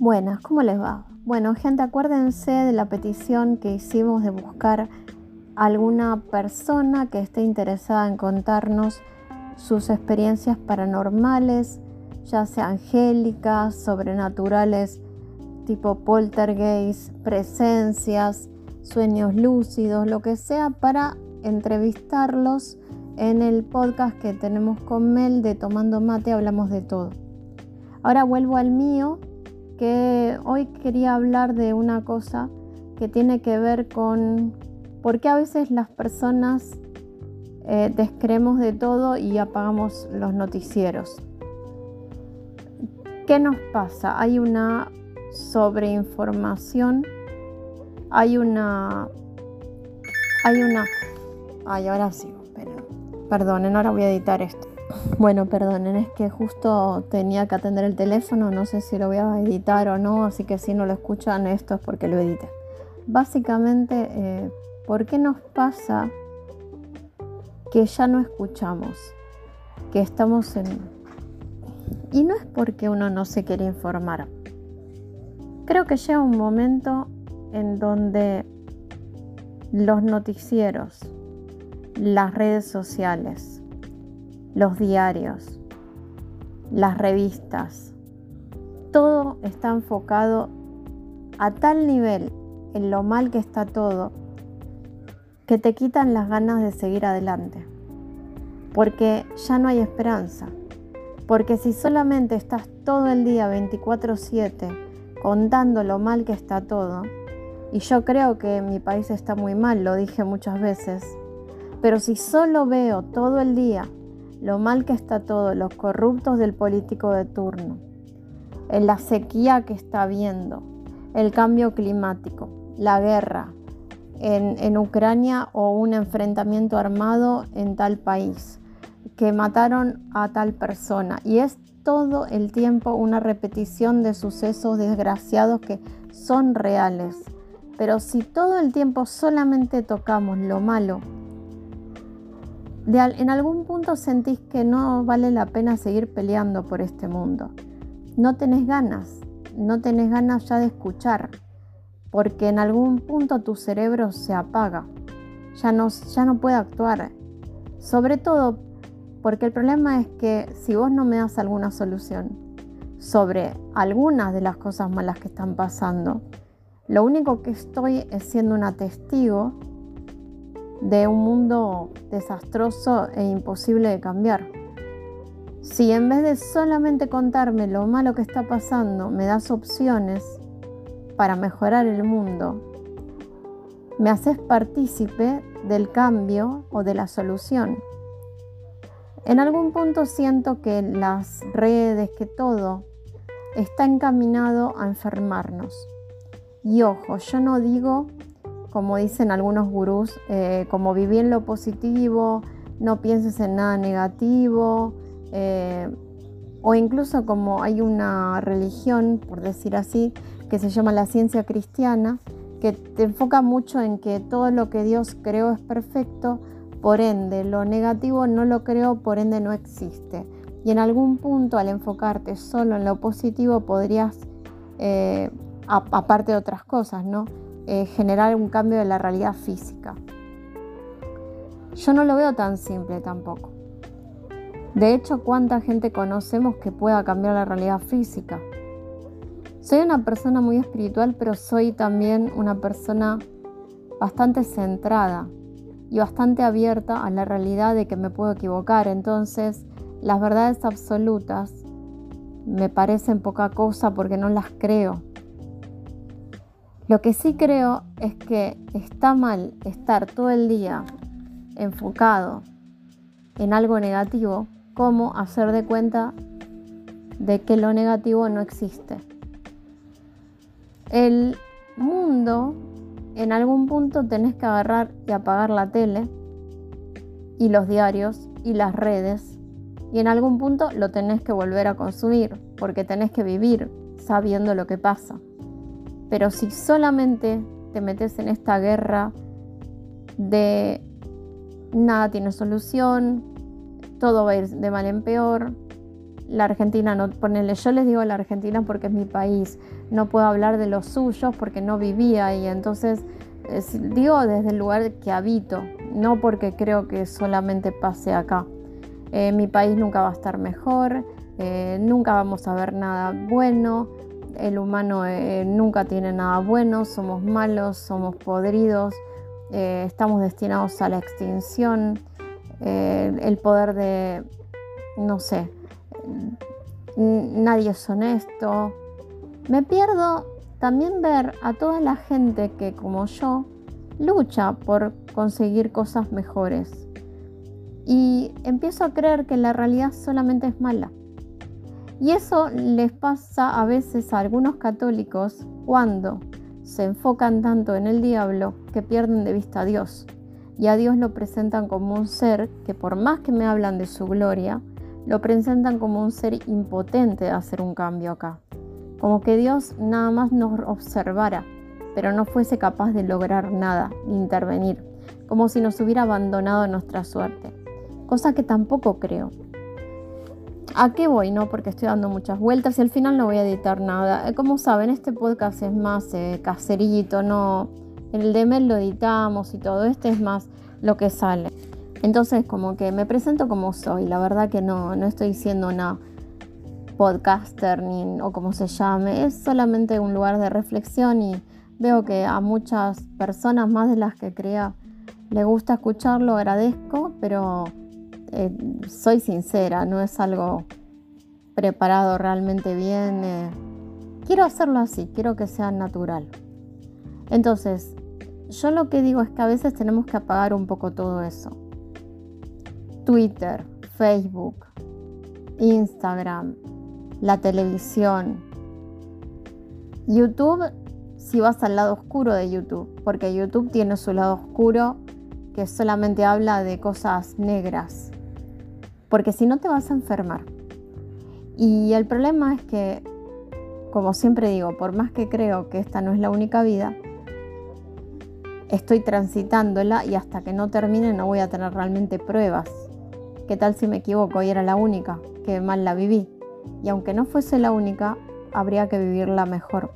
Buenas, ¿cómo les va? Bueno, gente, acuérdense de la petición que hicimos de buscar alguna persona que esté interesada en contarnos sus experiencias paranormales, ya sea angélicas, sobrenaturales, tipo poltergeist, presencias, sueños lúcidos, lo que sea, para entrevistarlos en el podcast que tenemos con Mel de Tomando Mate, hablamos de todo. Ahora vuelvo al mío que hoy quería hablar de una cosa que tiene que ver con por qué a veces las personas eh, descreemos de todo y apagamos los noticieros. ¿Qué nos pasa? Hay una sobreinformación, hay una... Hay una... Ay, ahora sí, pero... Perdonen, ahora voy a editar esto. Bueno, perdonen, es que justo tenía que atender el teléfono, no sé si lo voy a editar o no, así que si no lo escuchan esto es porque lo edité. Básicamente, eh, ¿por qué nos pasa que ya no escuchamos? Que estamos en... Y no es porque uno no se quiere informar. Creo que llega un momento en donde los noticieros, las redes sociales, los diarios, las revistas, todo está enfocado a tal nivel en lo mal que está todo que te quitan las ganas de seguir adelante. Porque ya no hay esperanza. Porque si solamente estás todo el día 24/7 contando lo mal que está todo, y yo creo que mi país está muy mal, lo dije muchas veces, pero si solo veo todo el día lo mal que está todo, los corruptos del político de turno, en la sequía que está habiendo, el cambio climático, la guerra en, en Ucrania o un enfrentamiento armado en tal país, que mataron a tal persona. Y es todo el tiempo una repetición de sucesos desgraciados que son reales. Pero si todo el tiempo solamente tocamos lo malo, en algún punto sentís que no vale la pena seguir peleando por este mundo. No tenés ganas, no tenés ganas ya de escuchar, porque en algún punto tu cerebro se apaga, ya no, ya no puede actuar. Sobre todo porque el problema es que si vos no me das alguna solución sobre algunas de las cosas malas que están pasando, lo único que estoy es siendo una testigo de un mundo desastroso e imposible de cambiar. Si en vez de solamente contarme lo malo que está pasando, me das opciones para mejorar el mundo, me haces partícipe del cambio o de la solución. En algún punto siento que las redes, que todo, está encaminado a enfermarnos. Y ojo, yo no digo como dicen algunos gurús, eh, como viví en lo positivo, no pienses en nada negativo, eh, o incluso como hay una religión, por decir así, que se llama la ciencia cristiana, que te enfoca mucho en que todo lo que Dios creó es perfecto, por ende lo negativo no lo creó, por ende no existe. Y en algún punto al enfocarte solo en lo positivo podrías, eh, aparte de otras cosas, ¿no? Eh, generar un cambio de la realidad física. Yo no lo veo tan simple tampoco. De hecho, ¿cuánta gente conocemos que pueda cambiar la realidad física? Soy una persona muy espiritual, pero soy también una persona bastante centrada y bastante abierta a la realidad de que me puedo equivocar. Entonces, las verdades absolutas me parecen poca cosa porque no las creo. Lo que sí creo es que está mal estar todo el día enfocado en algo negativo, como hacer de cuenta de que lo negativo no existe. El mundo, en algún punto tenés que agarrar y apagar la tele y los diarios y las redes y en algún punto lo tenés que volver a consumir porque tenés que vivir sabiendo lo que pasa. Pero si solamente te metes en esta guerra de nada tiene solución, todo va a ir de mal en peor, la Argentina no ponele, yo les digo la Argentina porque es mi país, no puedo hablar de los suyos porque no vivía ahí, entonces digo desde el lugar que habito, no porque creo que solamente pase acá. Eh, mi país nunca va a estar mejor, eh, nunca vamos a ver nada bueno, el humano eh, nunca tiene nada bueno, somos malos, somos podridos, estamos destinados a la extinción, el poder de, no sé, nadie es honesto. Me pierdo también ver a toda la gente que, como yo, lucha por conseguir cosas mejores. Y empiezo a creer que la realidad solamente es mala. Y eso les pasa a veces a algunos católicos cuando se enfocan tanto en el diablo que pierden de vista a Dios. Y a Dios lo presentan como un ser que por más que me hablan de su gloria, lo presentan como un ser impotente de hacer un cambio acá como que Dios nada más nos observara, pero no fuese capaz de lograr nada, intervenir, como si nos hubiera abandonado nuestra suerte, cosa que tampoco creo. ¿A qué voy? No, porque estoy dando muchas vueltas y al final no voy a editar nada. Eh, como saben, este podcast es más eh, caserito, no. El de Mel lo editamos y todo, este es más lo que sale. Entonces, como que me presento como soy, la verdad que no, no estoy diciendo nada podcaster ni, o como se llame, es solamente un lugar de reflexión y veo que a muchas personas más de las que creía le gusta escucharlo, agradezco, pero eh, soy sincera, no es algo preparado realmente bien. Eh, quiero hacerlo así, quiero que sea natural. Entonces, yo lo que digo es que a veces tenemos que apagar un poco todo eso. Twitter, Facebook, Instagram, la televisión. YouTube, si vas al lado oscuro de YouTube, porque YouTube tiene su lado oscuro que solamente habla de cosas negras, porque si no te vas a enfermar. Y el problema es que, como siempre digo, por más que creo que esta no es la única vida, estoy transitándola y hasta que no termine no voy a tener realmente pruebas. ¿Qué tal si me equivoco y era la única? Que mal la viví y aunque no fuese la única, habría que vivirla mejor.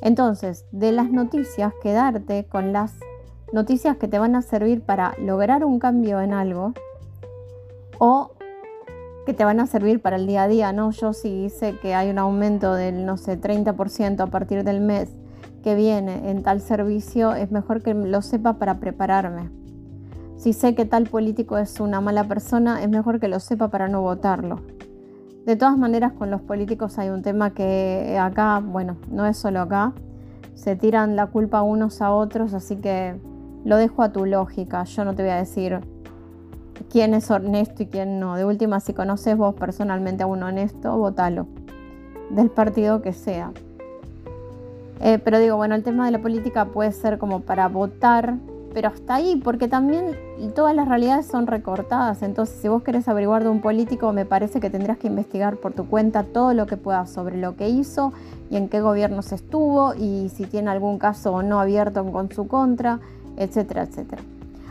Entonces, de las noticias, quedarte con las noticias que te van a servir para lograr un cambio en algo o que te van a servir para el día a día, ¿no? Yo sí sé que hay un aumento del, no sé, 30% a partir del mes que viene en tal servicio, es mejor que lo sepa para prepararme. Si sé que tal político es una mala persona, es mejor que lo sepa para no votarlo. De todas maneras, con los políticos hay un tema que acá, bueno, no es solo acá, se tiran la culpa unos a otros, así que lo dejo a tu lógica. Yo no te voy a decir quién es honesto y quién no. De última, si conoces vos personalmente a un honesto, votalo, del partido que sea. Eh, pero digo, bueno, el tema de la política puede ser como para votar pero hasta ahí, porque también todas las realidades son recortadas. Entonces, si vos querés averiguar de un político, me parece que tendrás que investigar por tu cuenta todo lo que puedas sobre lo que hizo y en qué gobiernos estuvo y si tiene algún caso o no abierto con su contra, etcétera, etcétera.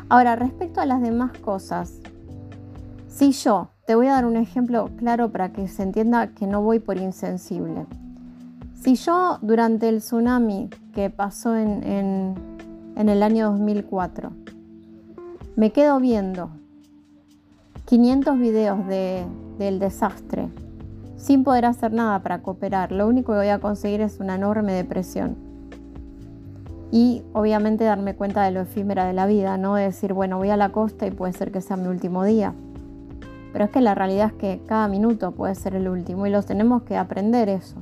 Ahora, respecto a las demás cosas, si yo te voy a dar un ejemplo claro para que se entienda que no voy por insensible. Si yo durante el tsunami que pasó en en el año 2004. Me quedo viendo 500 videos del desastre sin poder hacer nada para cooperar. Lo único que voy a conseguir es una enorme depresión. Y obviamente darme cuenta de lo efímera de la vida, no de decir, bueno, voy a la costa y puede ser que sea mi último día. Pero es que la realidad es que cada minuto puede ser el último y los tenemos que aprender eso.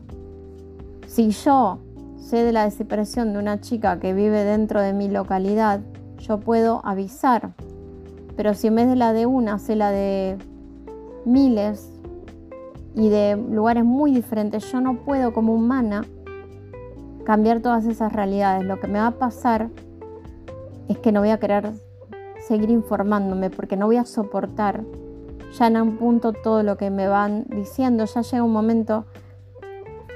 Si yo sé de la desaparición de una chica que vive dentro de mi localidad, yo puedo avisar. Pero si en vez de la de una, sé la de miles y de lugares muy diferentes, yo no puedo como humana cambiar todas esas realidades. Lo que me va a pasar es que no voy a querer seguir informándome porque no voy a soportar ya en un punto todo lo que me van diciendo. Ya llega un momento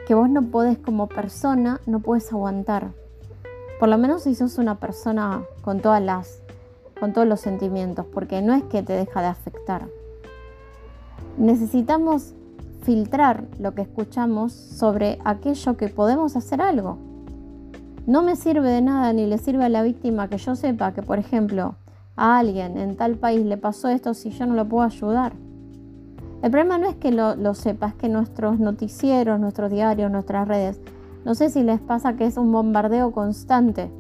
que vos no podés como persona, no puedes aguantar. Por lo menos si sos una persona con todas las con todos los sentimientos, porque no es que te deja de afectar. Necesitamos filtrar lo que escuchamos sobre aquello que podemos hacer algo. No me sirve de nada ni le sirve a la víctima que yo sepa que, por ejemplo, a alguien en tal país le pasó esto si yo no lo puedo ayudar. El problema no es que lo, lo sepa, es que nuestros noticieros, nuestros diarios, nuestras redes, no sé si les pasa que es un bombardeo constante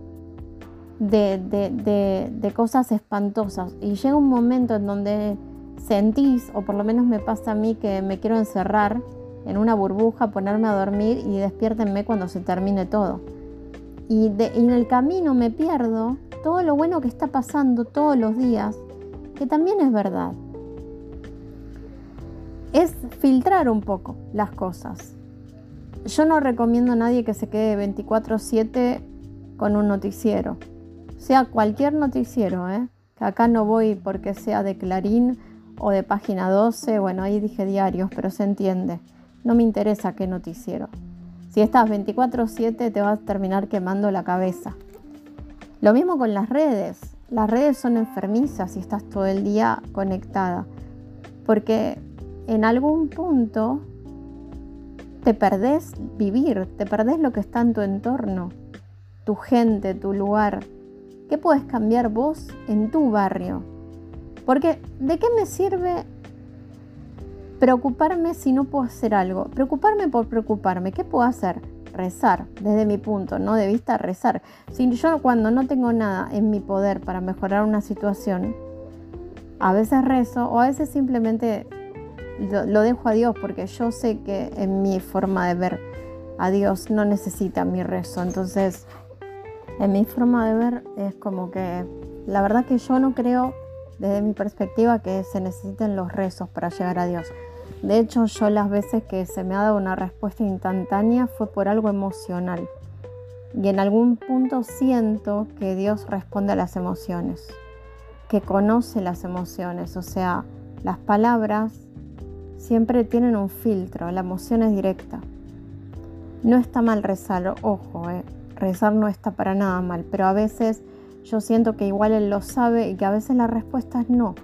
de, cosas espantosas. Y llega un momento en donde sentís, o por lo menos me pasa a mí, que me quiero encerrar en una burbuja, ponerme a dormir y despiértenme cuando se termine todo. Y, en el camino me pierdo todo lo bueno que está pasando todos los días, que también es verdad. Es filtrar un poco las cosas. Yo no recomiendo a nadie que se quede 24/7 con un noticiero sea cualquier noticiero, ¿eh? que acá no voy porque sea de Clarín o de página 12, bueno, ahí dije diarios, pero se entiende. No me interesa qué noticiero. Si estás 24/7 te vas a terminar quemando la cabeza. Lo mismo con las redes. Las redes son enfermizas si estás todo el día conectada. Porque en algún punto te perdés vivir, te perdés lo que está en tu entorno, tu gente, tu lugar. ¿Qué puedes cambiar vos en tu barrio? Porque ¿de qué me sirve preocuparme si no puedo hacer algo? Preocuparme por preocuparme. ¿Qué puedo hacer? Rezar, desde mi punto, ¿no? De vista, rezar. Si yo cuando no tengo nada en mi poder para mejorar una situación, a veces rezo o a veces simplemente lo, dejo a Dios porque yo sé que en mi forma de ver a Dios no necesita mi rezo. Entonces en mi forma de ver es como que la verdad que yo no creo desde mi perspectiva que se necesiten los rezos para llegar a Dios. De hecho, yo las veces que se me ha dado una respuesta instantánea fue por algo emocional. Y en algún punto siento que Dios responde a las emociones, que conoce las emociones, o sea, las palabras siempre tienen un filtro, la emoción es directa. No está mal rezar, ojo, eh rezar no está para nada mal, pero a veces yo siento que igual él lo sabe y que a veces la respuesta es no.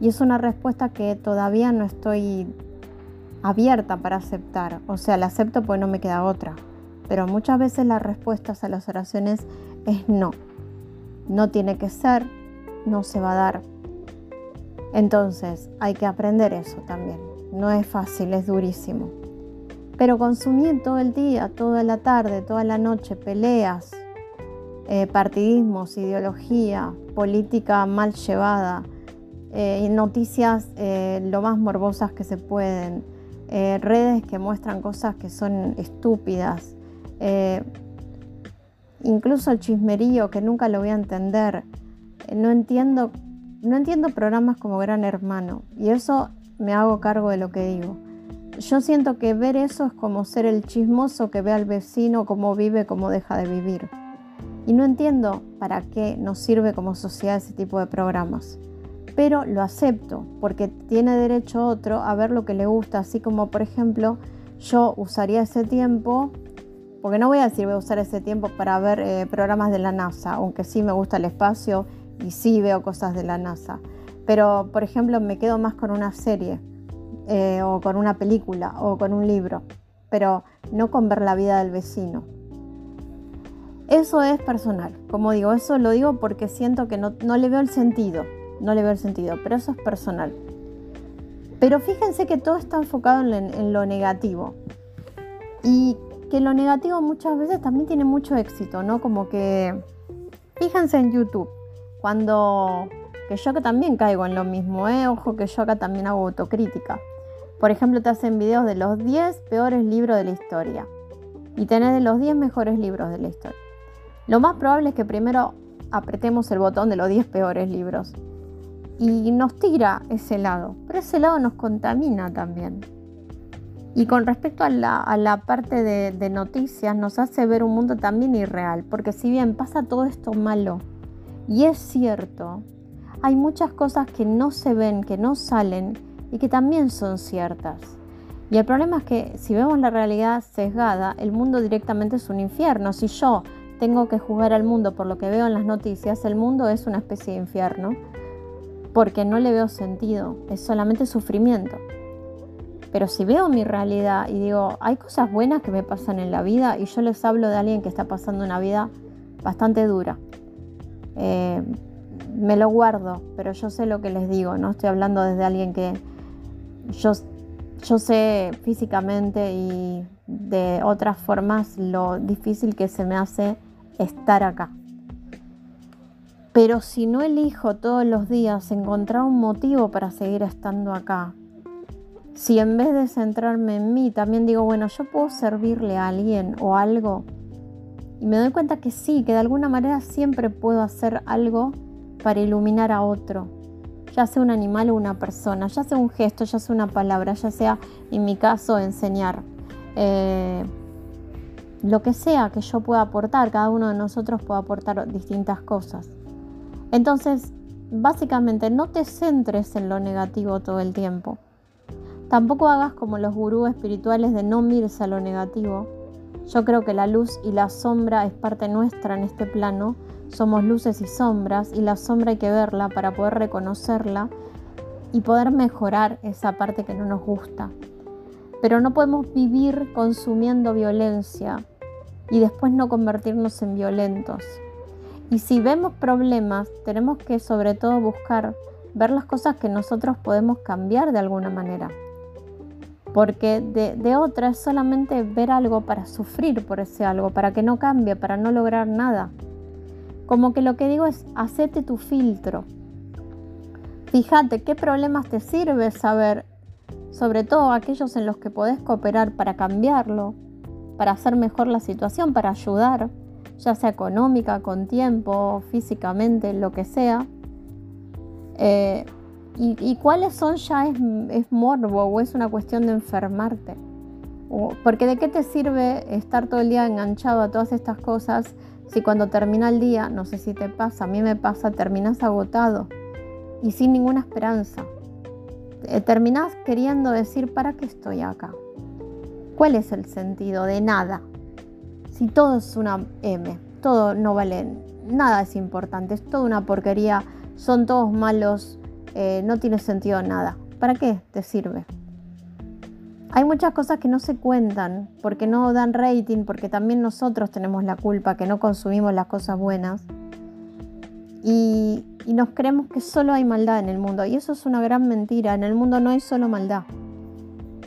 Y es una respuesta que todavía no estoy abierta para aceptar. O sea, la acepto porque no me queda otra. Pero muchas veces las respuestas a las oraciones es no. No tiene que ser, no se va a dar. Entonces hay que aprender eso también. No es fácil, es durísimo. Pero consumir todo el día, toda la tarde, toda la noche peleas, eh, partidismos, ideología, política mal llevada, eh, noticias eh, lo más morbosas que se pueden, redes que muestran cosas que son estúpidas, incluso el chismerío que nunca lo voy a entender. no entiendo, no entiendo programas como Gran Hermano y eso me hago cargo de lo que digo. Yo siento que ver eso es como ser el chismoso que ve al vecino cómo vive, cómo deja de vivir. Y no entiendo para qué nos sirve como sociedad ese tipo de programas. Pero lo acepto porque tiene derecho otro a ver lo que le gusta, así como por ejemplo yo usaría ese tiempo, porque no voy a decir voy a usar ese tiempo para ver eh, programas de la NASA, aunque sí me gusta el espacio y sí veo cosas de la NASA. Pero por ejemplo me quedo más con una serie eh, o con una película o con un libro, pero no con ver la vida del vecino. Eso es personal, como digo, eso lo digo porque siento que no, le veo el sentido, no le veo el sentido, pero eso es personal. Pero fíjense que todo está enfocado en, lo negativo y que lo negativo muchas veces también tiene mucho éxito, ¿no? Como que, fíjense en YouTube, cuando, que yo que también caigo en lo mismo, ¿eh? ojo que yo acá también hago autocrítica. Por ejemplo, te hacen videos de los 10 peores libros de la historia y tenés de los 10 mejores libros de la historia. Lo más probable es que primero apretemos el botón de los 10 peores libros y nos tira ese lado, pero ese lado nos contamina también. Y con respecto a la, parte de, de, noticias, nos hace ver un mundo también irreal, porque si bien pasa todo esto malo, y es cierto, hay muchas cosas que no se ven, que no salen, y que también son ciertas. Y el problema es que si vemos la realidad sesgada, el mundo directamente es un infierno. Si yo tengo que juzgar al mundo por lo que veo en las noticias, el mundo es una especie de infierno, porque no le veo sentido, es solamente sufrimiento. Pero si veo mi realidad y digo, hay cosas buenas que me pasan en la vida y yo les hablo de alguien que está pasando una vida bastante dura. Eh, me lo guardo, pero yo sé lo que les digo, no estoy hablando desde alguien que yo, yo sé físicamente y de otras formas lo difícil que se me hace estar acá. Pero si no elijo todos los días encontrar un motivo para seguir estando acá, si en vez de centrarme en mí también digo, bueno, yo puedo servirle a alguien o algo, y me doy cuenta que sí, que de alguna manera siempre puedo hacer algo para iluminar a otro, ya sea un animal o una persona, ya sea un gesto, ya sea una palabra, ya sea, en mi caso, enseñar. Eh, lo que sea que yo pueda aportar, cada uno de nosotros puede aportar distintas cosas. Entonces, básicamente, no te centres en lo negativo todo el tiempo. Tampoco hagas como los gurús espirituales de no mires a lo negativo. Yo creo que la luz y la sombra es parte nuestra en este plano. Somos luces y sombras y la sombra hay que verla para poder reconocerla y poder mejorar esa parte que no nos gusta. Pero no podemos vivir consumiendo violencia y después no convertirnos en violentos. Y si vemos problemas, tenemos que sobre todo buscar ver las cosas que nosotros podemos cambiar de alguna manera porque de, otra es solamente ver algo para sufrir por ese algo, para que no cambie, para no lograr nada. Como que lo que digo es, hacete tu filtro. Fíjate qué problemas te sirve saber, sobre todo aquellos en los que podés cooperar para cambiarlo, para hacer mejor la situación, para ayudar, ya sea económica, con tiempo, físicamente, lo que sea. Eh, y, cuáles son ya es, morbo o es una cuestión de enfermarte. porque de qué te sirve estar todo el día enganchado a todas estas cosas si cuando termina el día, no sé si te pasa, a mí me pasa, terminas agotado y sin ninguna esperanza. Eh, terminas queriendo decir, ¿para qué estoy acá? ¿Cuál es el sentido de nada? Si todo es una M, todo no vale, nada es importante, es toda una porquería, son todos malos, eh, no tiene sentido nada. ¿Para qué te sirve? Hay muchas cosas que no se cuentan porque no dan rating, porque también nosotros tenemos la culpa que no consumimos las cosas buenas. Y, nos creemos que solo hay maldad en el mundo. Y eso es una gran mentira. En el mundo no hay solo maldad.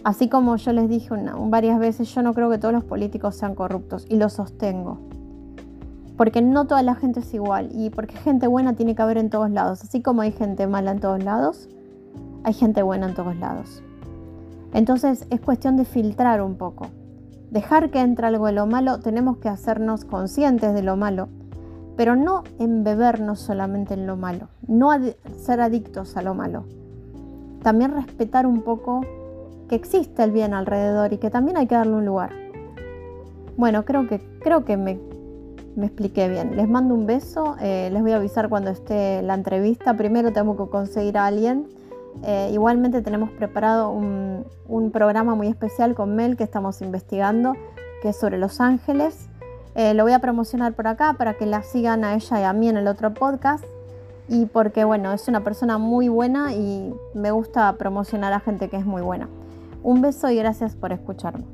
Así como yo les dije varias veces, yo no creo que todos los políticos sean corruptos. Y lo sostengo porque no toda la gente es igual y porque gente buena tiene que haber en todos lados. Así como hay gente mala en todos lados, hay gente buena en todos lados. Entonces es cuestión de filtrar un poco. Dejar que entre algo de lo malo, tenemos que hacernos conscientes de lo malo, pero no embebernos solamente en lo malo, no ser adictos a lo malo. También respetar un poco que existe el bien alrededor y que también hay que darle un lugar. Bueno, creo que, creo que me me expliqué bien. Les mando un beso, eh, les voy a avisar cuando esté la entrevista. Primero tengo que conseguir a alguien. Eh, igualmente tenemos preparado un, programa muy especial con Mel que estamos investigando, que es sobre Los Ángeles. Eh, lo voy a promocionar por acá para que la sigan a ella y a mí en el otro podcast. Y porque, bueno, es una persona muy buena y me gusta promocionar a gente que es muy buena. Un beso y gracias por escucharme.